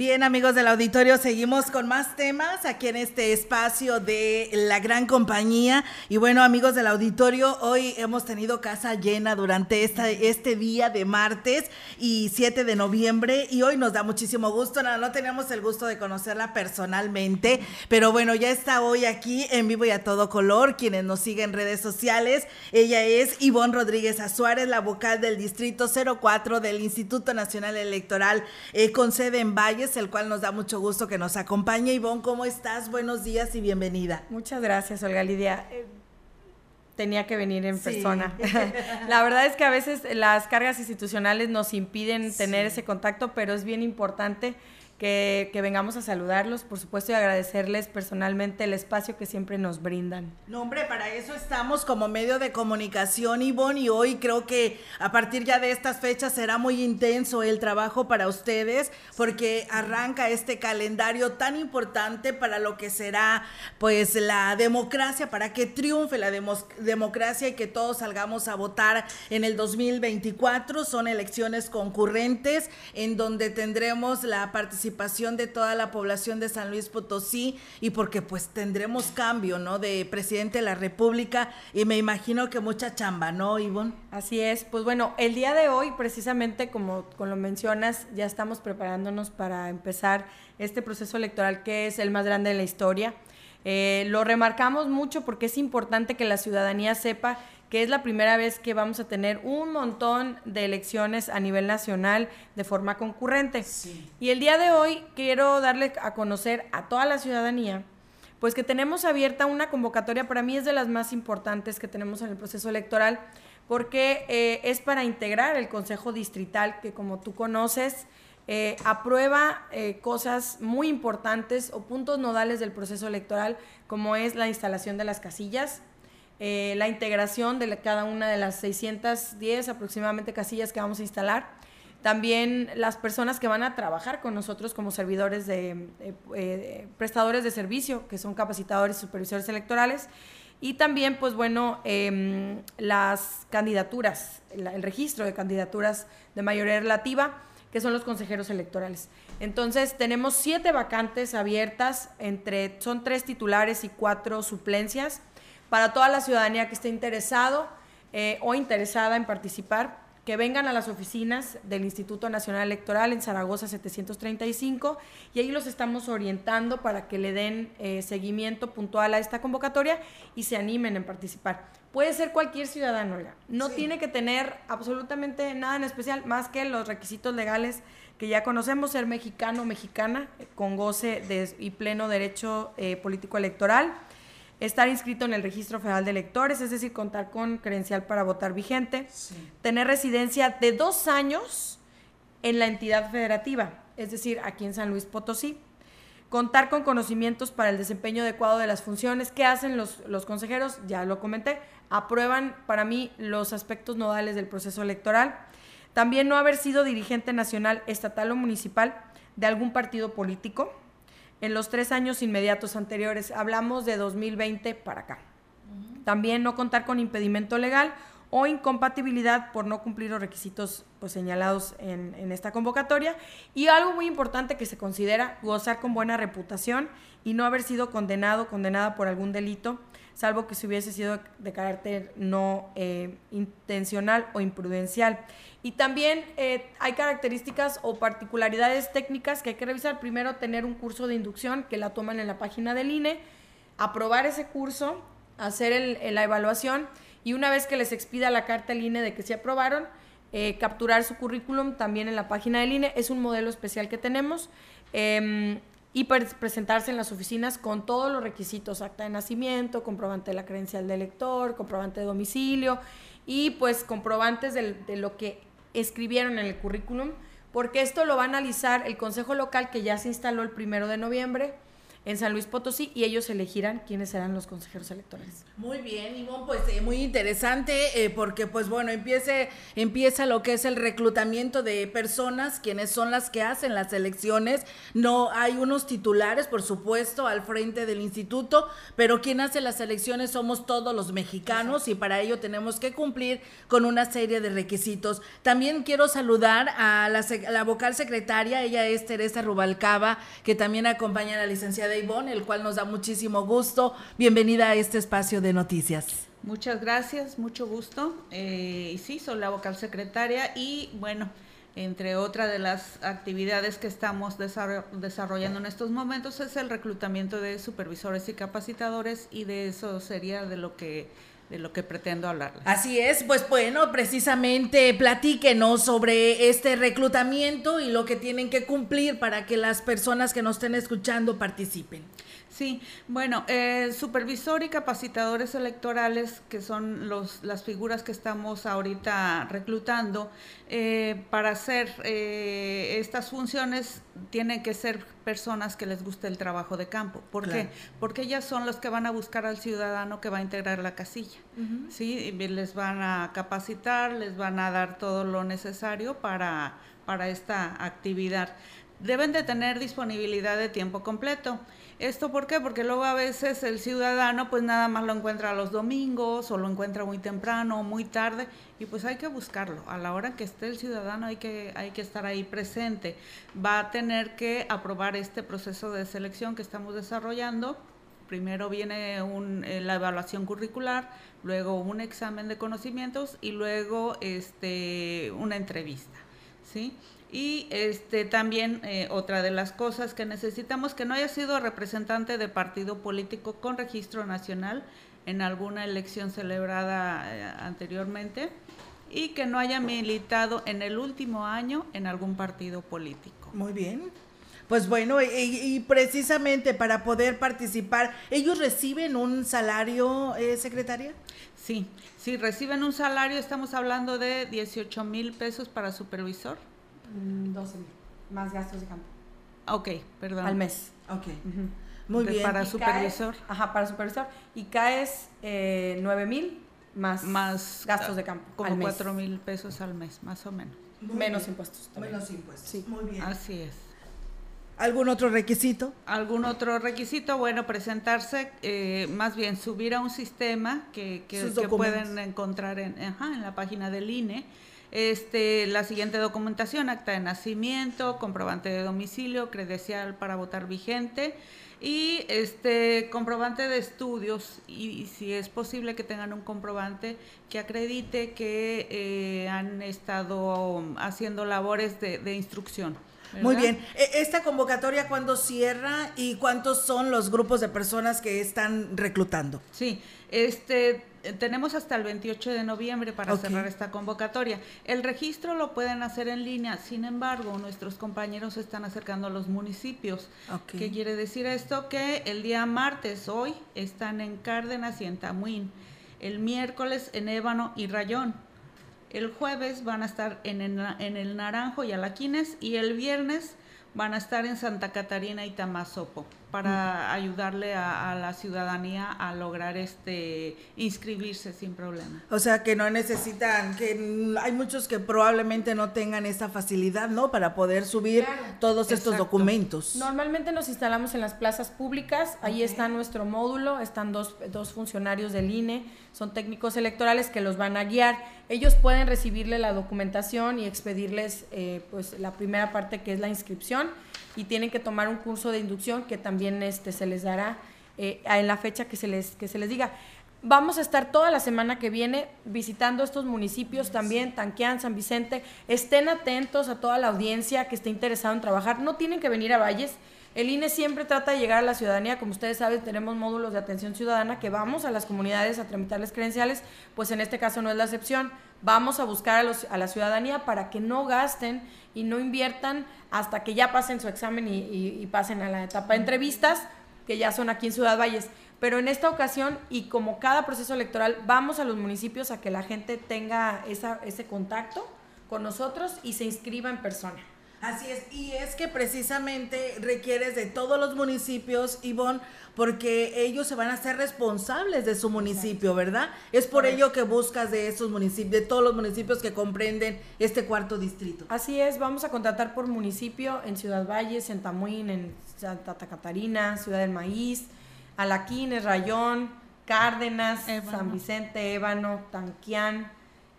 Bien, amigos del auditorio, seguimos con más temas aquí en este espacio de la gran compañía. Y bueno, amigos del auditorio, hoy hemos tenido casa llena durante este día de martes y 7 de noviembre. Y hoy nos da muchísimo gusto. No, no tenemos el gusto de conocerla personalmente, pero bueno, ya está hoy aquí en vivo y a todo color. Quienes nos siguen en redes sociales, ella es Ivonne Rodríguez Azuárez, la vocal del Distrito 04 del Instituto Nacional Electoral, eh, con sede en El cual nos da mucho gusto que nos acompañe. Ivonne, ¿cómo estás? Buenos días y bienvenida. Muchas gracias, Olga Lidia. Eh, tenía que venir en persona. La verdad es que a veces las cargas institucionales nos impiden tener ese contacto, pero es bien importante que, vengamos a saludarlos, por supuesto, y agradecerles personalmente el espacio que siempre nos brindan. No, hombre, para eso estamos como medio de comunicación, Ivonne, y hoy creo que a partir ya de estas fechas será muy intenso el trabajo para ustedes, porque arranca este calendario tan importante para lo que será, pues, la democracia, para que triunfe la democracia y que todos salgamos a votar en el 2024. Son elecciones concurrentes en donde tendremos la participación participación de toda la población de San Luis Potosí y porque pues tendremos cambio, ¿no? De presidente de la República y me imagino que mucha chamba, ¿no, Ivonne? Así es, pues bueno, el día de hoy precisamente como, lo mencionas, ya estamos preparándonos para empezar este proceso electoral que es el más grande de la historia. Eh, lo remarcamos mucho porque es importante que la ciudadanía sepa que es la primera vez que vamos a tener un montón de elecciones a nivel nacional de forma concurrente. Y el día de hoy quiero darle a conocer a toda la ciudadanía, pues que tenemos abierta una convocatoria, para mí es de las más importantes que tenemos en el proceso electoral, porque eh, es para integrar el Consejo Distrital, que como tú conoces, eh, aprueba eh, cosas muy importantes o puntos nodales del proceso electoral, como es la instalación de las casillas, eh, la integración de cada una de las 610 aproximadamente casillas que vamos a instalar. También las personas que van a trabajar con nosotros como servidores de, eh, prestadores de servicio, que son capacitadores y supervisores electorales. Y también, pues bueno, em, las candidaturas, el registro de candidaturas de mayoría relativa, que son los consejeros electorales. Entonces, tenemos siete vacantes abiertas, entre, son tres titulares y cuatro suplencias para toda la ciudadanía que esté interesado eh, o interesada en participar, que vengan a las oficinas del Instituto Nacional Electoral en Zaragoza 735 y ahí los estamos orientando para que le den eh, seguimiento puntual a esta convocatoria y se animen en participar. Puede ser cualquier ciudadano, no tiene que tener absolutamente nada en especial más que los requisitos legales que ya conocemos, ser mexicano o mexicana con goce de, y pleno derecho eh, político electoral estar inscrito en el registro federal de electores, es decir, contar con credencial para votar vigente, tener residencia de dos años en la entidad federativa, es decir, aquí en San Luis Potosí, contar con conocimientos para el desempeño adecuado de las funciones que hacen los, los consejeros, ya lo comenté, aprueban para mí los aspectos nodales del proceso electoral, también no haber sido dirigente nacional, estatal o municipal de algún partido político, en los tres años inmediatos anteriores. Hablamos de 2020 para acá. También no contar con impedimento legal o incompatibilidad por no cumplir los requisitos pues, señalados en, en, esta convocatoria. Y algo muy importante que se considera gozar con buena reputación y no haber sido condenado, condenada por algún delito, salvo que se hubiese sido de carácter no eh, intencional o imprudencial. Y también eh, hay características o particularidades técnicas que hay que revisar. Primero, tener un curso de inducción que la toman en la página del INE, aprobar ese curso, hacer la evaluación y una vez que les expida la carta del INE de que se aprobaron, eh, capturar su currículum también en la página del INE. Es un modelo especial que tenemos. Em, y presentarse en las oficinas con todos los requisitos, acta de nacimiento, comprobante de la credencial del elector, comprobante de domicilio y pues comprobantes de, de lo que escribieron en el currículum, porque esto lo va a analizar el Consejo Local que ya se instaló el primero de noviembre en San Luis Potosí y ellos elegirán quiénes serán los consejeros electorales. Muy bien, Ivonne, pues eh, muy interesante eh, porque pues bueno, empiece, empieza lo que es el reclutamiento de personas, quienes son las que hacen las elecciones. No hay unos titulares, por supuesto, al frente del instituto, pero quien hace las elecciones somos todos los mexicanos y para ello tenemos que cumplir con una serie de requisitos. También quiero saludar a la, la vocal secretaria, ella es Teresa Rubalcaba, que también acompaña a la licenciada de Ivonne, el cual nos da muchísimo gusto. Bienvenida a este espacio de noticias. Muchas gracias, mucho gusto. Eh, y sí, soy la vocal secretaria y bueno, entre otras de las actividades que estamos desarrollando en estos momentos es el reclutamiento de supervisores y capacitadores y de eso sería de lo que de lo que pretendo hablar. Así es, pues bueno, precisamente platíquenos sobre este reclutamiento y lo que tienen que cumplir para que las personas que nos estén escuchando participen. Sí, bueno, eh, supervisor y capacitadores electorales, que son los, las figuras que estamos ahorita reclutando, eh, para hacer eh, estas funciones tienen que ser personas que les guste el trabajo de campo. ¿Por qué? Porque ellas son los que van a buscar al ciudadano que va a integrar la casilla. ¿sí? Les van a capacitar, les van a dar todo lo necesario para, para esta actividad. Deben de tener disponibilidad de tiempo completo. ¿Esto por qué? Porque luego a veces el ciudadano pues nada más lo encuentra los domingos o lo encuentra muy temprano o muy tarde y pues hay que buscarlo. A la hora que esté el ciudadano hay que, hay que estar ahí presente. Va a tener que aprobar este proceso de selección que estamos desarrollando. Primero viene un, eh, la evaluación curricular, luego un examen de conocimientos y luego este, una entrevista. ¿Sí? Y este también eh, otra de las cosas que necesitamos que no haya sido representante de partido político con registro nacional en alguna elección celebrada eh, anteriormente y que no haya militado en el último año en algún partido político. Muy bien. Pues bueno, y, precisamente para poder participar, ¿ellos reciben un salario, eh, secretaria? Sí, sí, reciben un salario, estamos hablando de 18 mil pesos para supervisor 12 mil, más gastos de campo. Ok, perdón. Al mes. Ok. Muy bien. Para supervisor. ajá, para supervisor. Y caes eh, 9 mil más, más gastos de campo. Como 4 mil pesos al mes, más o menos. Menos impuestos. Menos impuestos. Sí. Muy bien. Así es. ¿Algún otro requisito? ¿Algún otro requisito? Bueno, presentarse, eh, más bien subir a un sistema que, que, que pueden encontrar en, ajá, en la página del INE este, la siguiente documentación, acta de nacimiento, comprobante de domicilio, credencial para votar vigente y este comprobante de estudios y, si es posible que tengan un comprobante que acredite que eh, han estado haciendo labores de, instrucción. Muy bien. E, ¿Esta convocatoria cuándo cierra y cuántos son los grupos de personas que están reclutando? Sí, este tenemos hasta el 28 de noviembre para cerrar esta convocatoria. El registro lo pueden hacer en línea, sin embargo, nuestros compañeros se están acercando a los municipios. ¿Qué quiere decir esto? Que el día martes, hoy, están en Cárdenas y en Tamuín. El miércoles en Ébano y Rayón. El jueves van a estar en el, en el Naranjo y Alaquines y el viernes van a estar en Santa Catarina y Tamazopo para ayudarle a, la ciudadanía a lograr este inscribirse sin problema. O sea que no necesitan, que hay muchos que probablemente no tengan esa facilidad, ¿no? Para poder subir todos estos documentos. Normalmente nos instalamos en las plazas públicas, ahí está nuestro módulo, están dos, dos funcionarios del INE, son técnicos electorales que los van a guiar. Ellos pueden recibirle la documentación y expedirles eh, pues la primera parte que es la inscripción y tienen que tomar un curso de inducción que también este, se les dará eh, en la fecha que se, les, que se les diga. Vamos a estar toda la semana que viene visitando estos municipios también, Tanqueán, San Vicente. Estén atentos a toda la audiencia que esté interesada en trabajar. No tienen que venir a Valles. El INE siempre trata de llegar a la ciudadanía. Como ustedes saben, tenemos módulos de atención ciudadana que vamos a las comunidades a tramitarles credenciales. Pues en este caso no es la excepción. Vamos a buscar a, los, a la ciudadanía para que no gasten y no inviertan hasta que ya pasen su examen y, pasen a la etapa de entrevistas, que ya son aquí en Ciudad Valles. Pero en esta ocasión, y como cada proceso electoral, vamos a los municipios a que la gente tenga esa, ese contacto con nosotros y se inscriba en persona. Así es, y es que precisamente requieres de todos los municipios, Ivonne, porque ellos se van a ser responsables de su municipio, ¿verdad? Es por ello que buscas de esos municipios, de todos los municipios que comprenden este cuarto distrito. Así es, vamos a contratar por municipio en Ciudad Valles, en Tamuín, en Santa Catarina, Ciudad del Maíz, Alaquines, Rayón, Cárdenas, San Vicente, Ébano, Tanquián,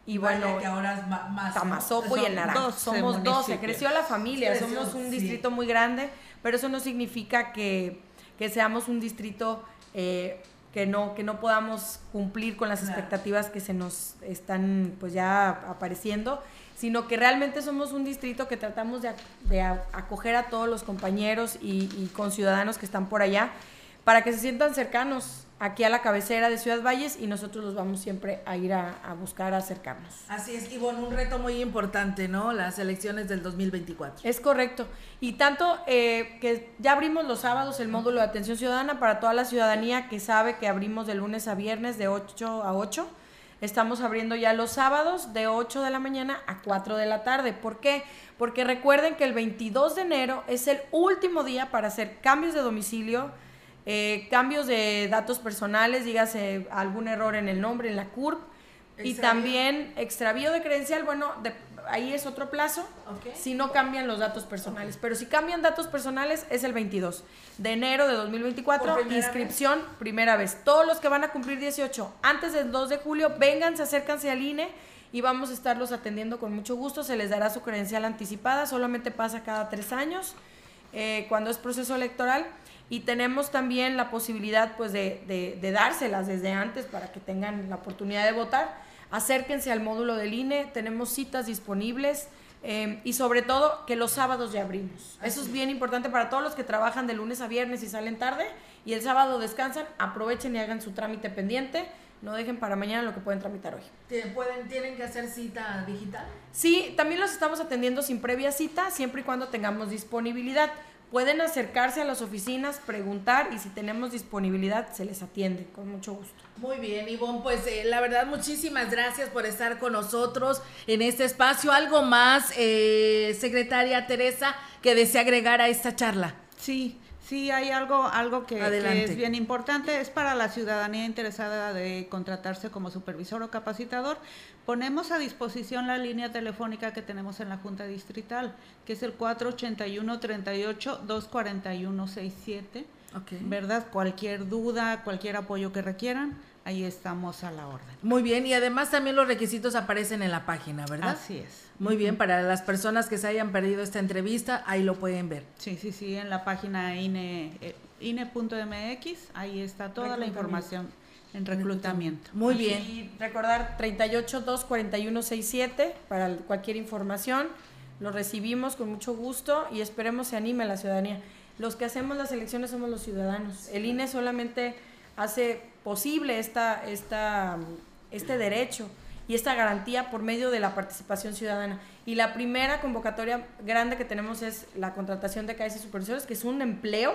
y bueno, que ahora es más, Tamazopo y el Naranjo. Somos 12, creció la familia, somos un distrito muy grande, pero eso no significa que, que seamos un distrito eh, que no que no podamos cumplir con las expectativas que se nos están pues ya apareciendo, sino que realmente somos un distrito que tratamos de, de acoger a todos los compañeros y, y con ciudadanos que están por allá para que se sientan cercanos aquí a la cabecera de Ciudad Valles y nosotros los vamos siempre a ir a, buscar, a acercarnos. Así es, y bueno, un reto muy importante, ¿no? Las elecciones del 2024. Es correcto. Y tanto eh, que ya abrimos los sábados el módulo de atención ciudadana para toda la ciudadanía que sabe que abrimos de lunes a viernes de 8 a 8. Estamos abriendo ya los sábados de 8 de la mañana a 4 de la tarde. ¿Por qué? Porque recuerden que el 22 de enero es el último día para hacer cambios de domicilio, eh, cambios de datos personales, dígase algún error en el nombre, en la CURP, y también extravío de credencial, bueno, ahí es otro plazo, si no cambian los datos personales. Pero si cambian datos personales es el 22 de enero de 2024, inscripción primera vez. Todos los que van a cumplir 18 antes del 2 de julio, vénganse, acércanse al INE y vamos a estarlos atendiendo con mucho gusto. Se les dará su credencial anticipada, solamente pasa cada tres años eh, cuando es proceso electoral y tenemos también la posibilidad pues de, de, dárselas desde antes para que tengan la oportunidad de votar. Acérquense al módulo del INE, tenemos citas disponibles eh, y sobre todo que los sábados ya abrimos. Eso es bien importante para todos los que trabajan de lunes a viernes y salen tarde y el sábado descansan, aprovechen y hagan su trámite pendiente. No dejen para mañana lo que pueden tramitar hoy. ¿Pueden, ¿Tienen que hacer cita digital? Sí, también los estamos atendiendo sin previa cita, siempre y cuando tengamos disponibilidad. Pueden acercarse a las oficinas, preguntar y si tenemos disponibilidad se les atiende con mucho gusto. Muy bien, Ivonne, pues eh, la verdad muchísimas gracias por estar con nosotros en este espacio. ¿Algo más, eh, secretaria Teresa, que desea agregar a esta charla? Sí, Sí, hay algo, algo que, es bien importante, es para la ciudadanía interesada de contratarse como supervisor o capacitador. Ponemos a disposición la línea telefónica que tenemos en la Junta Distrital, que es el 481-38-241-67. Okay. ¿Verdad? Cualquier duda, cualquier apoyo que requieran, ahí estamos a la orden. Muy bien, y además también los requisitos aparecen en la página, ¿verdad? Así es. Muy bien, para las personas que se hayan perdido esta entrevista, ahí lo pueden ver. Sí, sí, sí, en la página INE, eh, INE.mx, ahí está toda la información en reclutamiento. Muy bien. Y recordar 38 para cualquier información. Lo recibimos con mucho gusto y esperemos se anime la ciudadanía. Los que hacemos las elecciones somos los ciudadanos. El INE solamente hace posible esta, esta, este derecho y esta garantía por medio de la participación ciudadana. Y la primera convocatoria grande que tenemos es la contratación de KS supervisores, que es un empleo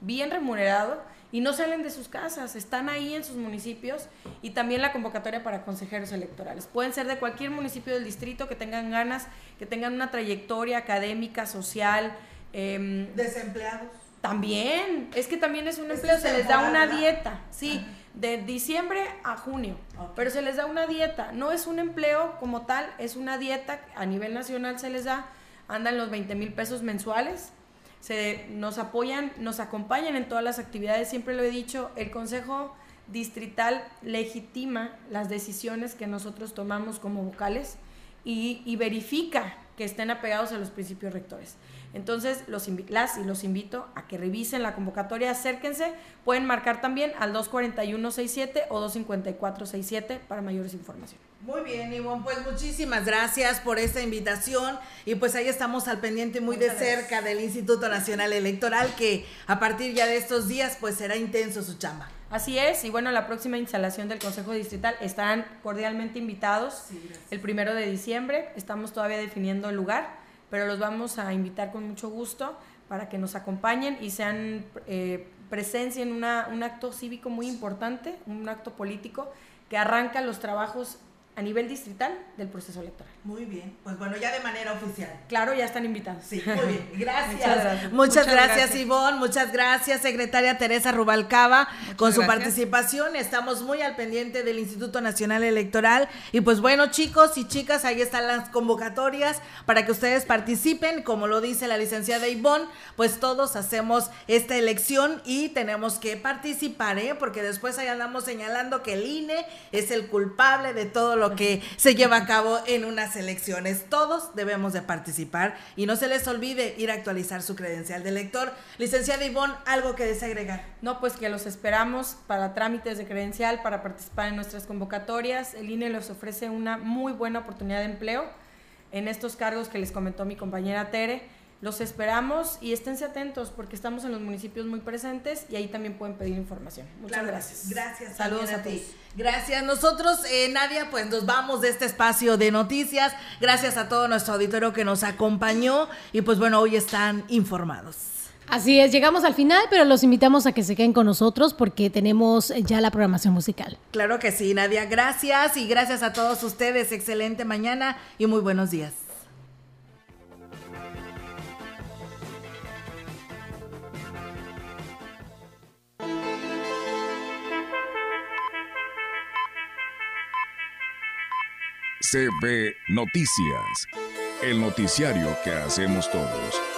bien remunerado y no salen de sus casas, están ahí en sus municipios y también la convocatoria para consejeros electorales. Pueden ser de cualquier municipio del distrito que tengan ganas, que tengan una trayectoria académica, social. Em, Desempleados. También, es que también es un empleo, se les da una dieta, sí, de diciembre a junio, pero se les da una dieta, no es un empleo como tal, es una dieta, a nivel nacional se les da, andan los 20 mil pesos mensuales, se, nos apoyan, nos acompañan en todas las actividades, siempre lo he dicho, el Consejo Distrital legitima las decisiones que nosotros tomamos como vocales y, y verifica que estén apegados a los principios rectores. Entonces, los las y los invito a que revisen la convocatoria, acérquense, pueden marcar también al 241-67 o 254-67 para mayores información. Muy bien, Ivonne, pues muchísimas gracias por esta invitación y pues ahí estamos al pendiente muy de cerca del Instituto Nacional Electoral que a partir ya de estos días pues será intenso su chamba. Así es, y bueno, la próxima instalación del Consejo Distrital estarán cordialmente invitados el primero de diciembre, estamos todavía definiendo el lugar pero los vamos a invitar con mucho gusto para que nos acompañen y sean eh, presencia en una, un acto cívico muy importante, un acto político que arranca los trabajos a nivel distrital del proceso electoral. Muy bien, pues bueno, ya de manera oficial. Claro, ya están invitados. Sí, muy bien, gracias. Muchas gracias. Muchas, gracias, Ivonne, muchas gracias, secretaria Teresa Rubalcaba, con su gracias. participación. Estamos muy al pendiente del Instituto Nacional Electoral. Y pues bueno, chicos y chicas, ahí están las convocatorias para que ustedes participen. Como lo dice la licenciada Ivonne, pues todos hacemos esta elección y tenemos que participar, ¿eh? Porque después ahí andamos señalando que el INE es el culpable de todo lo que se lleva a cabo en unas elecciones. Todos debemos de participar y no se les olvide ir a actualizar su credencial de elector. Licenciada Ivonne, ¿algo que desagregar? No, pues que los esperamos para trámites de credencial, para participar en nuestras convocatorias. El INE les ofrece una muy buena oportunidad de empleo en estos cargos que les comentó mi compañera Tere. Los esperamos y esténse atentos porque estamos en los municipios muy presentes y ahí también pueden pedir información. Muchas Claro, gracias. Gracias. Saludos a ti. todos. Gracias. Nosotros, eh, Nadia, pues nos vamos de este espacio de noticias. Gracias a todo nuestro auditorio que nos acompañó y pues bueno, hoy están informados. Así es, llegamos al final, pero los invitamos a que se queden con nosotros porque tenemos ya la programación musical. Claro que sí, Nadia. Gracias y gracias a todos ustedes. Excelente mañana y muy buenos días. CB Noticias, el noticiario que hacemos todos.